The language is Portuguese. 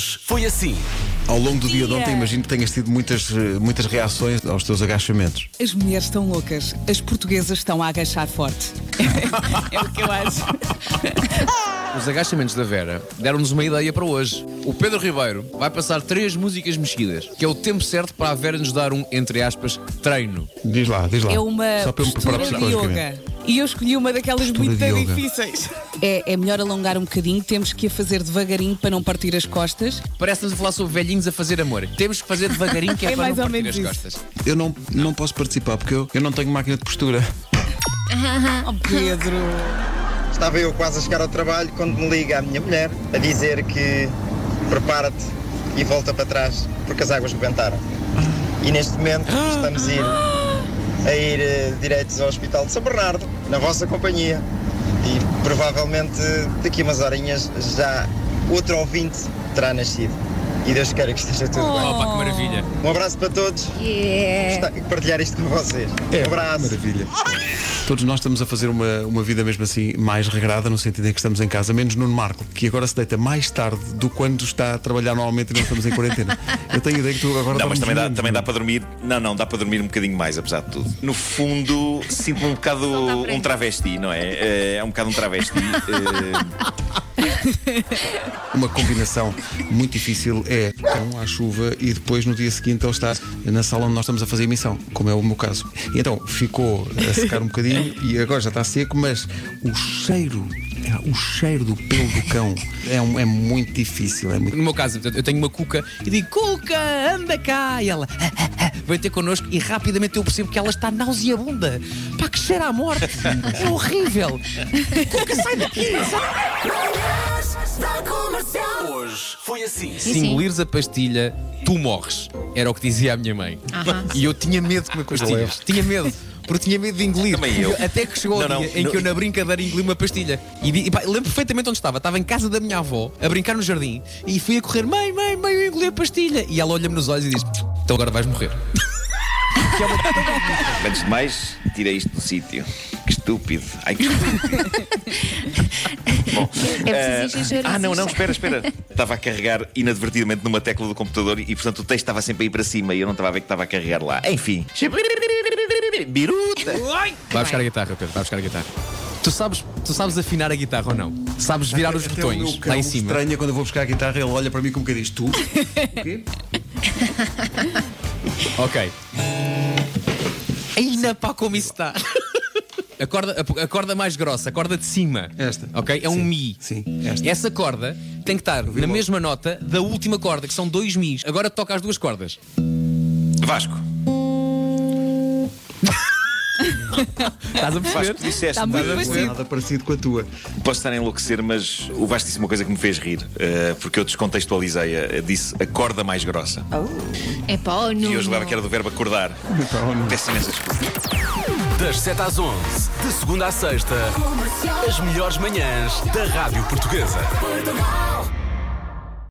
Hoje foi assim. Ao longo do dia de ontem, imagino que tenhas tido muitas, eh, muitas reações aos teus agachamentos. As mulheres estão loucas, as portuguesas estão a agachar forte. é o que eu acho. Os agachamentos da Vera deram-nos uma ideia para hoje. O Pedro Ribeiro vai passar três músicas mexidas, que é o tempo certo para a Vera nos dar um, entre aspas, treino. Diz lá, diz lá. É uma Só para eu me preparar postura de yoga. E eu escolhi uma daquelas muito difíceis. É, é melhor alongar um bocadinho, temos que a fazer devagarinho para não partir as costas. Parece-nos a falar sobre velhinhos a fazer amor. Temos que fazer devagarinho, que é, É para mais não ou partir menos as isso. costas. Eu não, não posso participar porque eu, eu não tenho máquina de postura. Oh, Pedro. Estava eu quase a chegar ao trabalho quando me liga a minha mulher a dizer que prepara-te e volta para trás porque as águas rebentaram. E neste momento estamos a ir, a ir eh, diretos ao Hospital de São Bernardo, na vossa companhia. E provavelmente daqui a umas horinhas já outro ouvinte terá nascido. E Deus queira que esteja tudo bem. Opa, que maravilha. Um abraço para todos. De partilhar isto com vocês. um abraço. Maravilha. Todos nós estamos a fazer uma, uma vida mesmo assim mais regrada, no sentido em que estamos em casa, menos Nuno Marco, que agora se deita mais tarde do que quando está a trabalhar normalmente e não estamos em quarentena. Eu tenho a ideia que tu agora Não, mas também dá, também dá Nuno. para dormir. Não, não, dá para dormir um bocadinho mais, apesar de tudo. No fundo, sinto-me um bocado um travesti, não é? É, É um bocado um travesti. Eh, Uma combinação muito difícil é cão à chuva e depois no dia seguinte ele está na sala onde nós estamos a fazer emissão, como é o meu caso. E então ficou a secar um bocadinho e agora já está seco, mas o cheiro, é, o cheiro do pelo do cão é, um- é muito difícil. É muito... No meu caso, eu tenho uma cuca e digo, Cuca, anda cá! E ela vem ter connosco e rapidamente eu percebo que ela está nauseabunda. Pá, que cheira à morte! É horrível! Cuca, sai daqui! Hoje foi assim. Se engolires a pastilha, tu morres. Era o que dizia a minha mãe. E eu tinha medo de comer pastilhas. Tinha medo. Porque tinha medo de engolir. Também eu. Até que chegou o Não, não, dia em não. que eu, na brincadeira, engoli uma pastilha. E, e pá, lembro perfeitamente onde estava. Estava em casa da minha avó, a brincar no jardim. E fui a correr: Mãe, mãe, mãe, eu engoli a pastilha. E ela olha-me nos olhos e diz: Então agora vais morrer. Que é uma- antes de mais, tirei isto do sítio. Que estúpido. Ai, que estúpido. Bom, É preciso encher Ah, não, não, espera, espera. Estava a carregar inadvertidamente numa tecla do computador e, portanto, o texto estava sempre a ir para cima e eu não estava a ver que estava a carregar lá. Enfim. Biruta. Vai buscar a guitarra, Pedro, vai buscar a guitarra. Tu sabes, tu sabes afinar a guitarra ou não? Sabes virar os botões lá em cima? estranha quando eu vou buscar a guitarra, ele olha para mim como que diz: Tu? O quê? Ok. Ainda pá, como isso está. A corda, a, a corda mais grossa, a corda de cima. Esta. Ok? É um Sim, Mi. sim, esta. Essa corda tem que estar na logo. mesma nota da última corda, que são dois Mis. Agora toca as duas cordas. Vasco. Estás a perceber? Vasco, tu disseste. Está muito nada- parecido. Nada parecido com a tua. Posso estar a enlouquecer, mas o Vasco disse uma coisa que me fez rir, eh, porque eu descontextualizei. eh, disse a corda mais grossa. É pá, oh, E eu julgava que era do verbo acordar. Peço imensa desculpa. Das 7 às 11, de segunda à sexta, as melhores manhãs da Rádio Portuguesa.